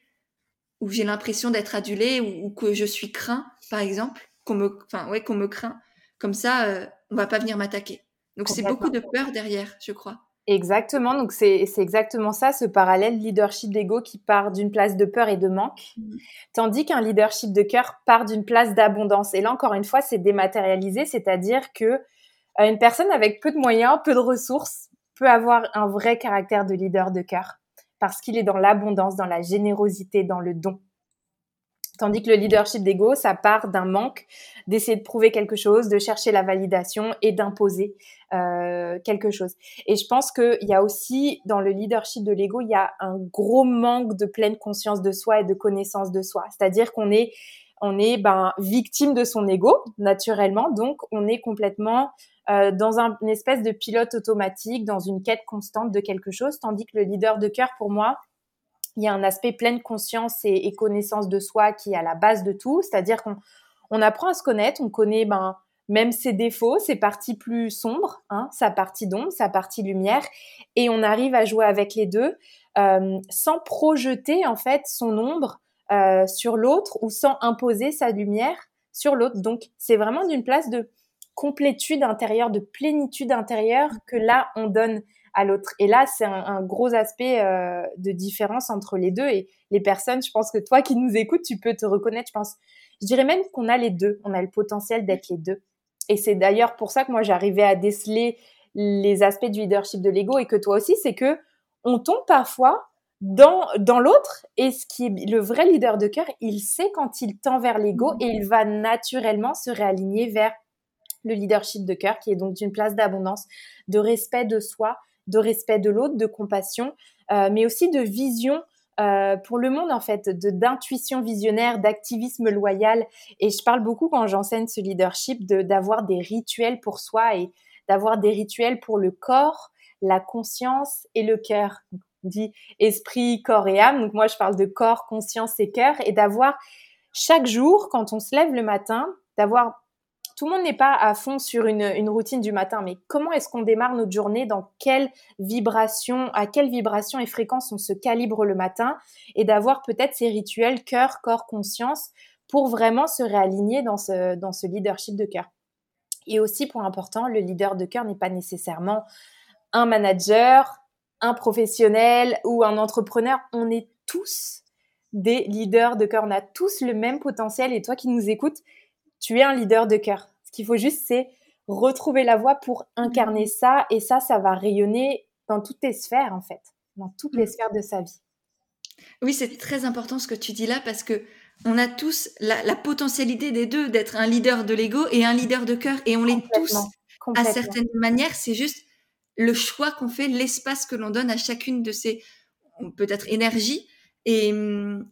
ou j'ai l'impression d'être adulé ou, que je suis craint par exemple qu'on me enfin ouais qu'on me craint. Comme ça euh, on va pas venir m'attaquer. Donc c'est beaucoup de peur derrière je crois Exactement, donc c'est exactement ça, ce parallèle leadership d'ego qui part d'une place de peur et de manque, mmh. tandis qu'un leadership de cœur part d'une place d'abondance. Et là, encore une fois, c'est dématérialisé, c'est-à-dire que euh, une personne avec peu de moyens, peu de ressources, peut avoir un vrai caractère de leader de cœur, parce qu'il est dans l'abondance, dans la générosité, dans le don. Tandis que le leadership d'ego, ça part d'un manque, d'essayer de prouver quelque chose, de chercher la validation et d'imposer euh, quelque chose. Et je pense qu'il y a aussi dans le leadership de l'ego, il y a un gros manque de pleine conscience de soi et de connaissance de soi. C'est-à-dire qu'on est on est ben, victime de son ego naturellement, donc on est complètement euh, dans un, une espèce de pilote automatique, dans une quête constante de quelque chose, tandis que le leader de cœur, pour moi, il y a un aspect pleine conscience et, connaissance de soi qui est à la base de tout, c'est-à-dire qu'on on apprend à se connaître, on connaît ben, même ses défauts, ses parties plus sombres, hein, sa partie d'ombre, sa partie lumière, et on arrive à jouer avec les deux euh, sans projeter en fait son ombre euh, sur l'autre ou sans imposer sa lumière sur l'autre. Donc c'est vraiment d'une place de complétude intérieure, de plénitude intérieure que là on donne à l'autre. Et là, c'est un, gros aspect euh, de différence entre les deux. Et les personnes, je pense que toi qui nous écoutes, tu peux te reconnaître. Je pense, je dirais même qu'on a les deux. On a le potentiel d'être les deux. Et c'est d'ailleurs pour ça que moi j'arrivais à déceler les aspects du leadership de l'ego et que toi aussi, c'est que on tombe parfois dans, dans l'autre et ce qui est le vrai leader de cœur, il sait quand il tend vers l'ego et il va naturellement se réaligner vers le leadership de cœur qui est donc d'une place d'abondance, de respect de soi, de respect de l'autre, de compassion, euh, mais aussi de vision euh, pour le monde en fait, d'intuition visionnaire, d'activisme loyal. Et je parle beaucoup quand j'enseigne ce leadership de d'avoir des rituels pour soi et d'avoir des rituels pour le corps, la conscience et le cœur. On dit esprit, corps et âme. Donc moi je parle de corps, conscience et cœur et d'avoir chaque jour quand on se lève le matin, d'avoir tout le monde n'est pas à fond sur une, routine du matin, mais comment est-ce qu'on démarre notre journée, dans quelle vibration, à quelle vibration et fréquence on se calibre le matin, et d'avoir peut-être ces rituels cœur, corps, conscience pour vraiment se réaligner dans ce, dans ce leadership de cœur. Et aussi, point important, le leader de cœur n'est pas nécessairement un manager, un professionnel ou un entrepreneur. On est tous des leaders de cœur. On a tous le même potentiel. Et toi qui nous écoutes, tu es un leader de cœur. Ce qu'il faut juste, c'est retrouver la voie pour incarner mm. ça. Et ça, ça va rayonner dans toutes tes sphères, en fait, dans toutes les mm. sphères de sa vie. Oui, c'est très important ce que tu dis là parce que on a tous la, potentialité des deux d'être un leader de l'ego et un leader de cœur et on l'est tous à certaines manières. C'est juste le choix qu'on fait, l'espace que l'on donne à chacune de ces peut-être énergies. Et,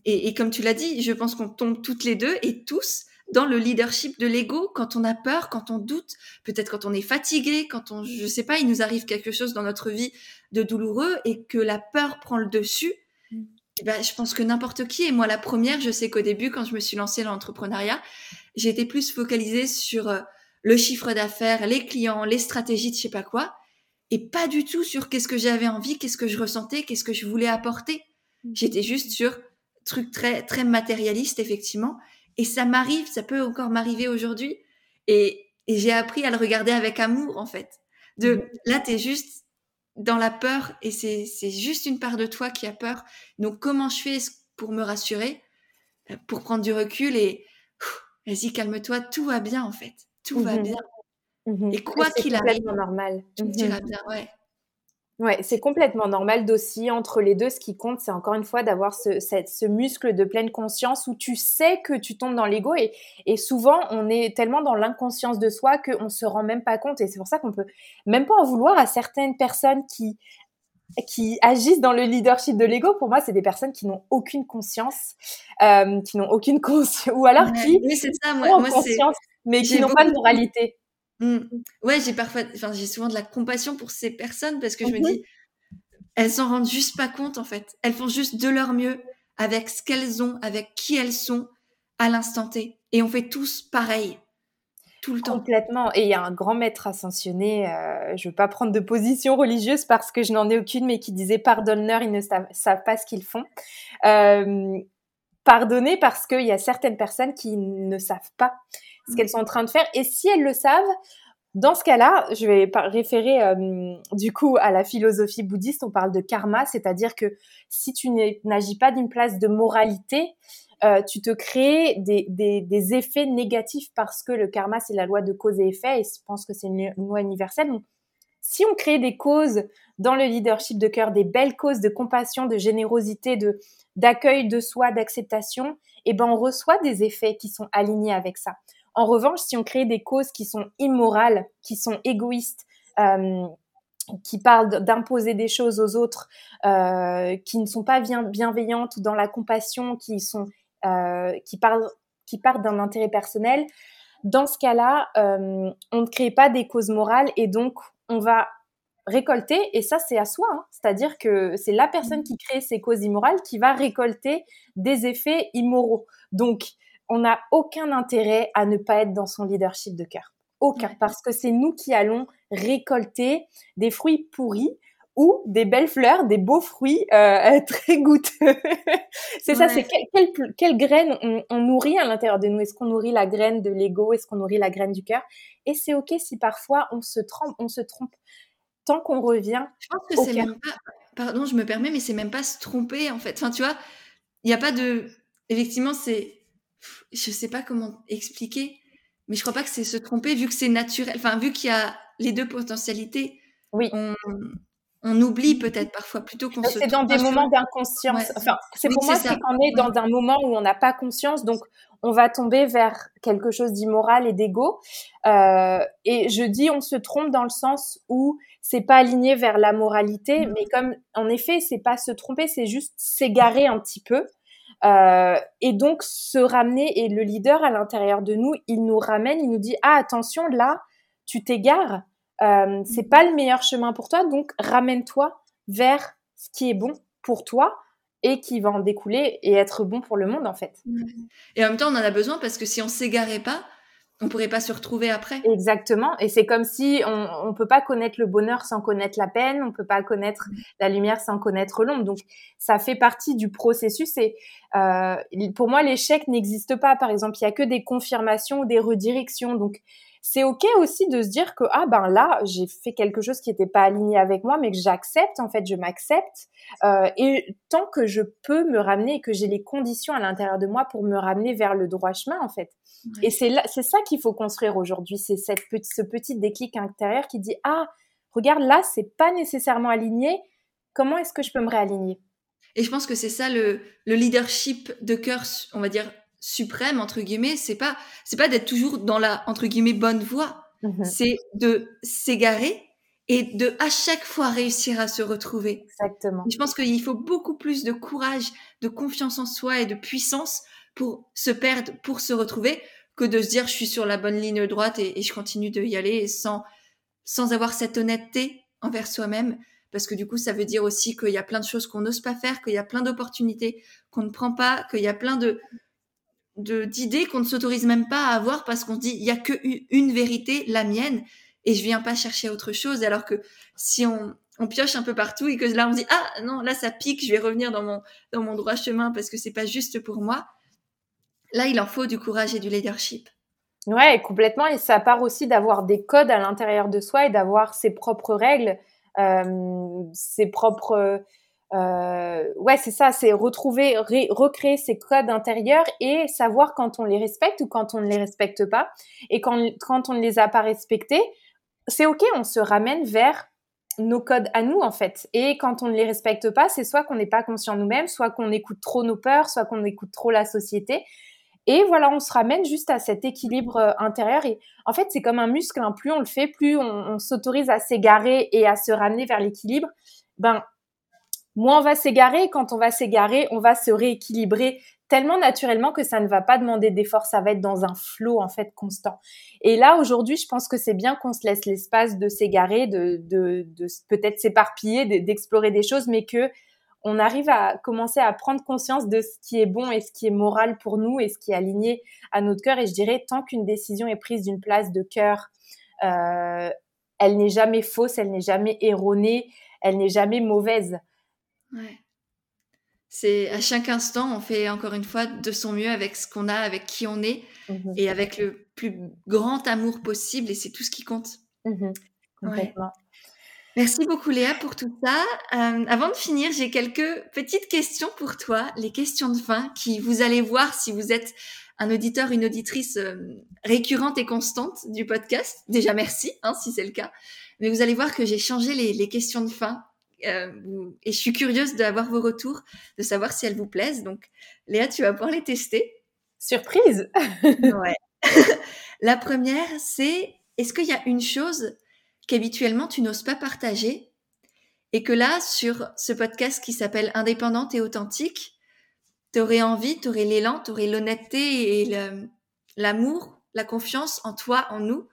et, et, comme tu l'as dit, je pense qu'on tombe toutes les deux et tous dans le leadership de l'ego quand on a peur, quand on doute, peut-être quand on est fatigué, quand on, je sais pas, il nous arrive quelque chose dans notre vie de douloureux et que la peur prend le dessus. Mm. Eh ben, je pense que n'importe qui, et moi la première, je sais qu'au début, quand je me suis lancée dans l'entrepreneuriat, j'étais plus focalisée sur euh, le chiffre d'affaires, les clients, les stratégies de je sais pas quoi, et pas du tout sur qu'est-ce que j'avais envie, qu'est-ce que je ressentais, qu'est-ce que je voulais apporter. Mm. J'étais juste sur truc très très matérialiste effectivement et ça m'arrive, ça peut encore m'arriver aujourd'hui. Et, j'ai appris à le regarder avec amour, en fait. De mmh. là, tu es juste dans la peur et c'est juste une part de toi qui a peur. Donc, comment je fais pour me rassurer, euh, pour prendre du recul et vas-y, calme-toi, tout va bien, en fait. Tout va mmh bien. Mmh et quoi qu'il arrive, normal. tout mmh ira bien. Ouais. Ouais, c'est complètement normal d'osciller entre les deux. Ce qui compte, c'est encore une fois d'avoir ce, ce, muscle de pleine conscience où tu sais que tu tombes dans l'ego et, et souvent on est tellement dans l'inconscience de soi qu'on se rend même pas compte et c'est pour ça qu'on peut même pas en vouloir à certaines personnes qui qui agissent dans le leadership de l'ego. Pour moi, c'est des personnes qui n'ont aucune conscience, euh, qui n'ont aucune conscience ou alors qui oui, c'est ça. Moi, ont conscience mais qui n'ont pas de moralité. Mmh. Ouais, j'ai parfois, enfin, j'ai souvent de la compassion pour ces personnes parce que je me mmh dis, elles s'en rendent juste pas compte en fait. Elles font juste de leur mieux avec ce qu'elles ont, avec qui elles sont à l'instant T. Et on fait tous pareil. Tout le temps. Complètement. Et il y a un grand maître ascensionné, euh, je veux pas prendre de position religieuse parce que je n'en ai aucune, mais qui disait pardonneur, ils ne savent, pas ce qu'ils font. Euh, pardonner parce qu'il y a certaines personnes qui ne savent pas ce qu'elles sont en train de faire. Et si elles le savent, dans ce cas-là, je vais référer euh, du coup à la philosophie bouddhiste. On parle de karma, c'est-à-dire que si tu n'agis pas d'une place de moralité, euh, tu te crées des, des, des, effets négatifs parce que le karma, c'est la loi de cause et effet, et je pense que c'est une loi universelle. Donc, si on crée des causes dans le leadership de cœur, des belles causes de compassion, de générosité, de d'accueil de soi, d'acceptation, eh ben on reçoit des effets qui sont alignés avec ça. En revanche, si on crée des causes qui sont immorales, qui sont égoïstes, euh, qui parlent d'imposer des choses aux autres, euh, qui ne sont pas bien, bienveillantes ou dans la compassion, qui sont euh, qui parlent qui partent d'un intérêt personnel, dans ce cas-là, on ne crée pas des causes morales et donc on va récolter, et ça c'est à soi, hein. c'est-à-dire que c'est la personne qui crée ces causes immorales qui va récolter des effets immoraux. Donc on n'a aucun intérêt à ne pas être dans son leadership de cœur. Aucun. Parce que c'est nous qui allons récolter des fruits pourris ou des belles fleurs, des beaux fruits euh, très goûteux. c'est ça, c'est quelle, quelle, graine on, nourrit à l'intérieur de nous? Est-ce qu'on nourrit la graine de l'ego? Est-ce qu'on nourrit la graine du cœur? Et c'est ok si parfois on se trompe, on se trompe. Tant qu'on revient. Je pense que c'est même pas. Pardon, je me permets, mais c'est même pas se tromper en fait. Enfin, tu vois, il n'y a pas de. Effectivement, c'est je sais pas comment expliquer, mais je crois pas que c'est se tromper vu que c'est naturel. Enfin, vu qu'il y a les deux potentialités. Oui. On, on oublie peut-être parfois plutôt qu'on se. C'est dans des moments d'inconscience. Enfin, c'est pour moi, c'est qu'on est dans un moment où on n'a pas conscience, donc on va tomber vers quelque chose d'immoral et d'égo. Euh, et je dis, on se trompe dans le sens où c'est pas aligné vers la moralité, mm. mais comme en effet, c'est pas se tromper, c'est juste s'égarer un petit peu. Euh, et donc se ramener et le leader à l'intérieur de nous, il nous ramène, il nous dit ah attention là, tu t'égares, euh, c'est pas le meilleur chemin pour toi, donc ramène-toi vers ce qui est bon pour toi et qui va en découler et être bon pour le monde en fait. Et en même temps, on en a besoin parce que si on s'égarait pas, on pourrait pas se retrouver après. Exactement. Et c'est comme si on, on peut pas connaître le bonheur sans connaître la peine, on peut pas connaître la lumière sans connaître l'ombre. Donc ça fait partie du processus. Et euh, pour moi, l'échec n'existe pas. Par exemple, il y a que des confirmations ou des redirections. Donc c'est ok aussi de se dire que ah ben là j'ai fait quelque chose qui n'était pas aligné avec moi mais que j'accepte en fait je m'accepte euh, et tant que je peux me ramener et que j'ai les conditions à l'intérieur de moi pour me ramener vers le droit chemin en fait et c'est c'est ça qu'il faut construire aujourd'hui. C'est cette ce petit déclic intérieur qui dit ah regarde là c'est pas nécessairement aligné. Comment est-ce que je peux me réaligner? Et je pense que c'est ça le, le leadership de cœur, on va dire suprême entre guillemets. C'est pas c'est pas d'être toujours dans la entre guillemets bonne voie. Mmh c'est de s'égarer et de à chaque fois réussir à se retrouver. Exactement. je pense qu'il faut beaucoup plus de courage, de confiance en soi et de puissance pour se perdre, pour se retrouver, que de se dire je suis sur la bonne ligne droite et, je continue de y aller sans sans avoir cette honnêteté envers soi-même parce que du coup ça veut dire aussi qu'il y a plein de choses qu'on n'ose pas faire, qu'il y a plein d'opportunités qu'on ne prend pas, qu'il y a plein de d'idées qu'on ne s'autorise même pas à avoir parce qu'on se dit il y a que une vérité, la mienne et je viens pas chercher autre chose alors que si on on pioche un peu partout et que là on dit ah non là ça pique, je vais revenir dans mon dans mon droit chemin parce que c'est pas juste pour moi Là, il en faut du courage et du leadership. Ouais, complètement. Et ça part aussi d'avoir des codes à l'intérieur de soi et d'avoir ses propres règles, euh, ses propres, euh, ouais, c'est ça, c'est retrouver, recréer ces codes intérieurs et savoir quand on les respecte ou quand on ne les respecte pas. Et quand, quand on ne les a pas respectés, c'est ok, on se ramène vers nos codes à nous en fait. Et quand on ne les respecte pas, c'est soit qu'on n'est pas conscient nous-mêmes, soit qu'on écoute trop nos peurs, soit qu'on écoute trop la société. Et voilà, on se ramène juste à cet équilibre euh, intérieur. Et en fait, c'est comme un muscle. Hein. Plus on le fait, plus on, s'autorise à s'égarer et à se ramener vers l'équilibre. Ben, moins on va s'égarer. Quand on va s'égarer, on va se rééquilibrer tellement naturellement que ça ne va pas demander d'effort. Ça va être dans un flot en fait constant. Et là, aujourd'hui, je pense que c'est bien qu'on se laisse l'espace de s'égarer, de peut-être s'éparpiller, d'explorer des choses, mais que on arrive à commencer à prendre conscience de ce qui est bon et ce qui est moral pour nous et ce qui est aligné à notre cœur. Et je dirais, tant qu'une décision est prise d'une place de cœur, euh, elle n'est jamais fausse, elle n'est jamais erronée, elle n'est jamais mauvaise. Ouais. C'est à chaque instant, on fait encore une fois de son mieux avec ce qu'on a, avec qui on est mmh et avec le plus grand amour possible. Et c'est tout ce qui compte. Mmh. Merci beaucoup Léa pour tout ça. Euh, avant de finir, j'ai quelques petites questions pour toi, les questions de fin qui vous allez voir si vous êtes un auditeur, une auditrice euh, récurrente et constante du podcast. Déjà merci hein, si c'est le cas. Mais vous allez voir que j'ai changé les, questions de fin euh, et je suis curieuse d'avoir vos retours, de savoir si elles vous plaisent. Donc Léa, tu vas pouvoir les tester. Surprise Ouais. La première, c'est est-ce qu'il y a une chose qu'habituellement tu n'oses pas partager et que là, sur ce podcast qui s'appelle Indépendante et authentique, tu aurais envie, tu aurais l'élan, tu aurais l'honnêteté et l'amour, la confiance en toi, en nous,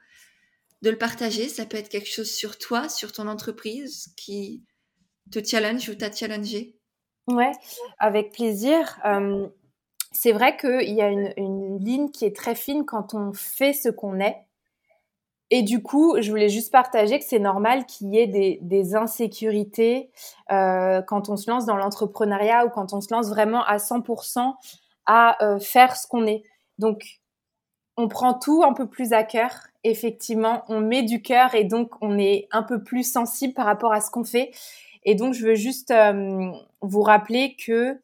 de le partager? Ça peut être quelque chose sur toi, sur ton entreprise qui te challenge ou t'a challengé? Ouais, avec plaisir. Euh, c'est vrai qu'il y a une, une, ligne qui est très fine quand on fait ce qu'on est et du coup, je voulais juste partager que c'est normal qu'il y ait des, des insécurités euh, quand on se lance dans l'entrepreneuriat ou quand on se lance vraiment à 100% à euh, faire ce qu'on est. Donc, on prend tout un peu plus à cœur. Effectivement, on met du cœur et donc on est un peu plus sensible par rapport à ce qu'on fait. Et donc, je veux juste euh, vous rappeler que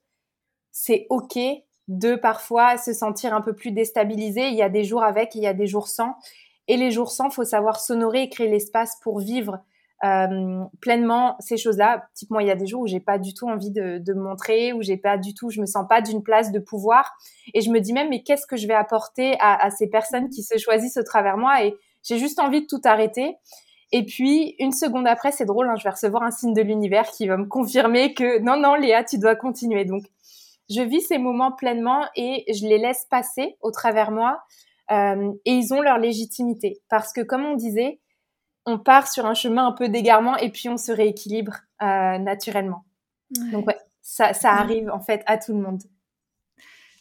c'est OK de parfois se sentir un peu plus déstabilisé. Il y a des jours avec, il y a des jours sans. Et les jours sans, faut savoir s'honorer et créer l'espace pour vivre euh, pleinement ces choses-là. Typiquement, il y a des jours où j'ai pas du tout envie de, me montrer, où j'ai pas du tout, je me sens pas d'une place de pouvoir. Et je me dis même, mais qu'est-ce que je vais apporter à, à ces personnes qui se choisissent au travers moi? Et j'ai juste envie de tout arrêter. Et puis, une seconde après, c'est drôle, hein, je vais recevoir un signe de l'univers qui va me confirmer que non, non, Léa, tu dois continuer. Donc, je vis ces moments pleinement et je les laisse passer au travers moi. Euh, et ils ont leur légitimité. Parce que, comme on disait, on part sur un chemin un peu d'égarement et puis on se rééquilibre euh, naturellement. Donc, ouais, ça, ça arrive en fait à tout le monde.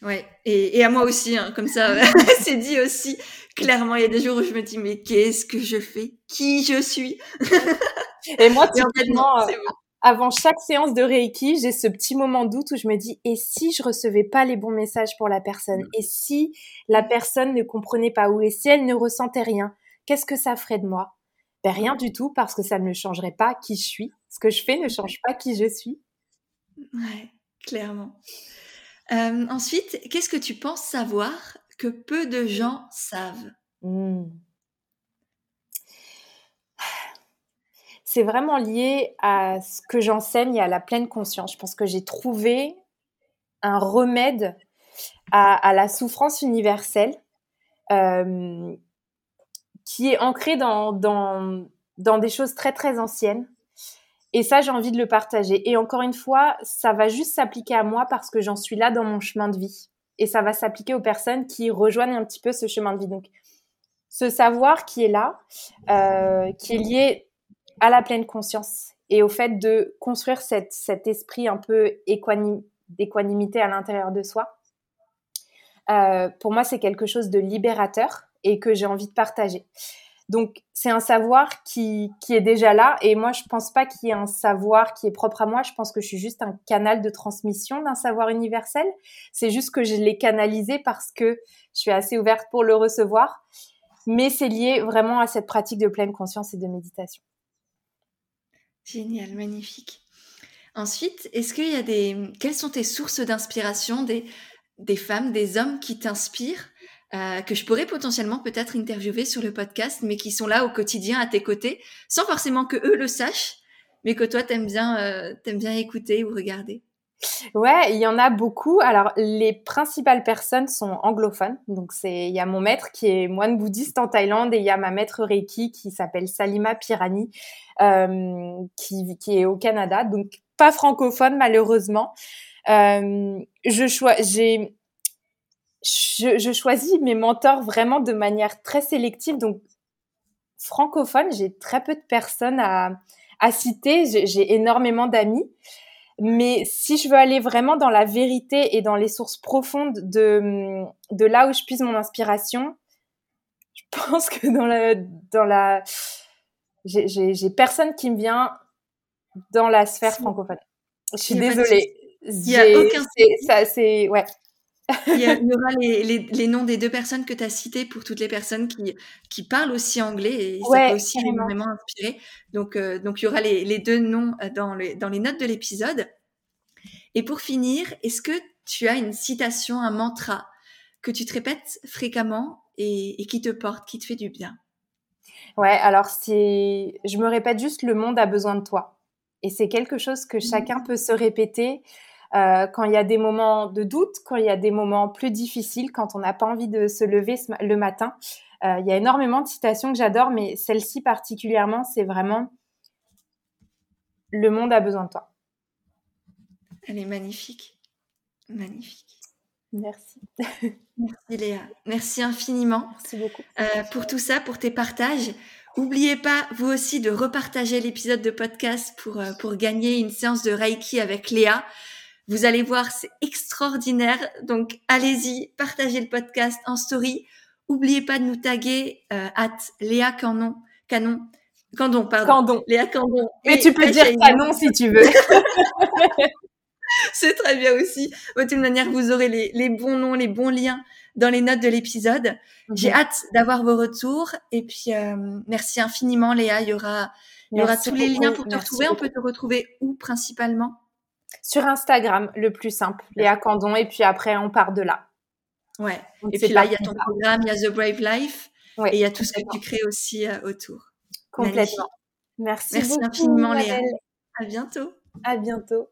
Ouais, et, et à moi aussi, hein, comme ça, c'est dit aussi clairement. Il y a des jours où je me dis, mais qu'est-ce que je fais? Qui je suis? Et moi, typiquement, avant chaque séance de Reiki, j'ai ce petit moment doute où je me dis et si je recevais pas les bons messages pour la personne? Et si la personne ne comprenait pas? Ou et si elle ne ressentait rien? Qu'est-ce que ça ferait de moi? Ben, rien du tout parce que ça ne changerait pas qui je suis. Ce que je fais ne change pas qui je suis. Ouais, clairement. Euh, ensuite, qu'est-ce que tu penses savoir que peu de gens savent? Mmh. c'est vraiment lié à ce que j'enseigne et à la pleine conscience. Je pense que j'ai trouvé un remède à, la souffrance universelle euh, qui est ancré dans, dans, des choses très très anciennes. Et ça, j'ai envie de le partager. Et encore une fois, ça va juste s'appliquer à moi parce que j'en suis là dans mon chemin de vie. Et ça va s'appliquer aux personnes qui rejoignent un petit peu ce chemin de vie. Donc, ce savoir qui est là, euh, qui est lié à la pleine conscience et au fait de construire cet esprit un peu d'équanimité à l'intérieur de soi. Euh, pour moi, c'est quelque chose de libérateur et que j'ai envie de partager. Donc, c'est un savoir qui, qui, est déjà là. Et moi, je pense pas qu'il y ait un savoir qui est propre à moi. Je pense que je suis juste un canal de transmission d'un savoir universel. C'est juste que je l'ai canalisé parce que je suis assez ouverte pour le recevoir. Mais c'est lié vraiment à cette pratique de pleine conscience et de méditation. Génial, magnifique. Ensuite, est-ce qu'il y a des... Quelles sont tes sources d'inspiration des, des femmes, des hommes qui t'inspirent, euh, que je pourrais potentiellement peut-être interviewer sur le podcast, mais qui sont là au quotidien à tes côtés, sans forcément que eux le sachent, mais que toi, t'aimes bien, euh, t'aimes bien écouter ou regarder Ouais, il y en a beaucoup. Alors, les principales personnes sont anglophones. Donc, c'est il y a mon maître qui est moine bouddhiste en Thaïlande et il y a ma maître Reiki qui s'appelle Salima Pirani, euh, qui, qui est au Canada. Donc, pas francophone malheureusement. Euh, je, j'ai, je, je, choisis mes mentors vraiment de manière très sélective. Donc, francophone, j'ai très peu de personnes à, à citer. J'ai énormément d'amis. Mais si je veux aller vraiment dans la vérité et dans les sources profondes de, de là où je puise mon inspiration, je pense que dans la, dans la, j'ai personne qui me vient dans la sphère francophone. Je suis désolée. Il n'y a aucun ça, c'est ouais. Il y, aura les, les, les, noms des deux personnes que tu as citées pour toutes les personnes qui, qui parlent aussi anglais et ça peut aussi énormément inspirer. Donc, euh, donc il y aura les, les deux noms euh, dans, les, dans les notes de l'épisode. Et pour finir, est-ce que tu as une citation, un mantra que tu te répètes fréquemment et, et qui te porte, qui te fait du bien? Ouais, alors si je me répète juste le monde a besoin de toi. Et c'est quelque chose que mmh. chacun peut se répéter euh, quand il y a des moments de doute, quand il y a des moments plus difficiles, quand on n'a pas envie de se lever le matin. Euh, il y a énormément de citations que j'adore, mais celle-ci particulièrement, c'est vraiment le monde a besoin de toi. Elle est magnifique. Magnifique. Merci. Merci Léa. Merci infiniment. Merci beaucoup. Euh, pour tout ça, pour tes partages. N'oubliez pas, vous aussi, de repartager l'épisode de podcast pour, euh, pour gagner une séance de Reiki avec Léa. Vous allez voir, c'est extraordinaire. Donc, allez-y, partagez le podcast en story. N'oubliez pas de nous taguer euh, at Léa Canon, Canon, Candon, pardon. Candon. Léa Candon. Mais tu peux dire Canon si tu veux. c'est très bien aussi. De toute manière, vous aurez les, les bons noms, les bons liens dans les notes de l'épisode. J'ai hâte d'avoir vos retours. Et puis, euh, merci infiniment, Léa. Il y aura, il y aura tous les liens pour te retrouver. On peut te retrouver où principalement? Sur Instagram, le plus simple, Léa Candon. Et puis après, on part de là. Ouais. et puis là, il y a ton programme, il y a The Brave Life. et il y a tout ce que tu crées aussi euh, autour. Complètement. Merci, merci infiniment, Léa. À bientôt. À bientôt.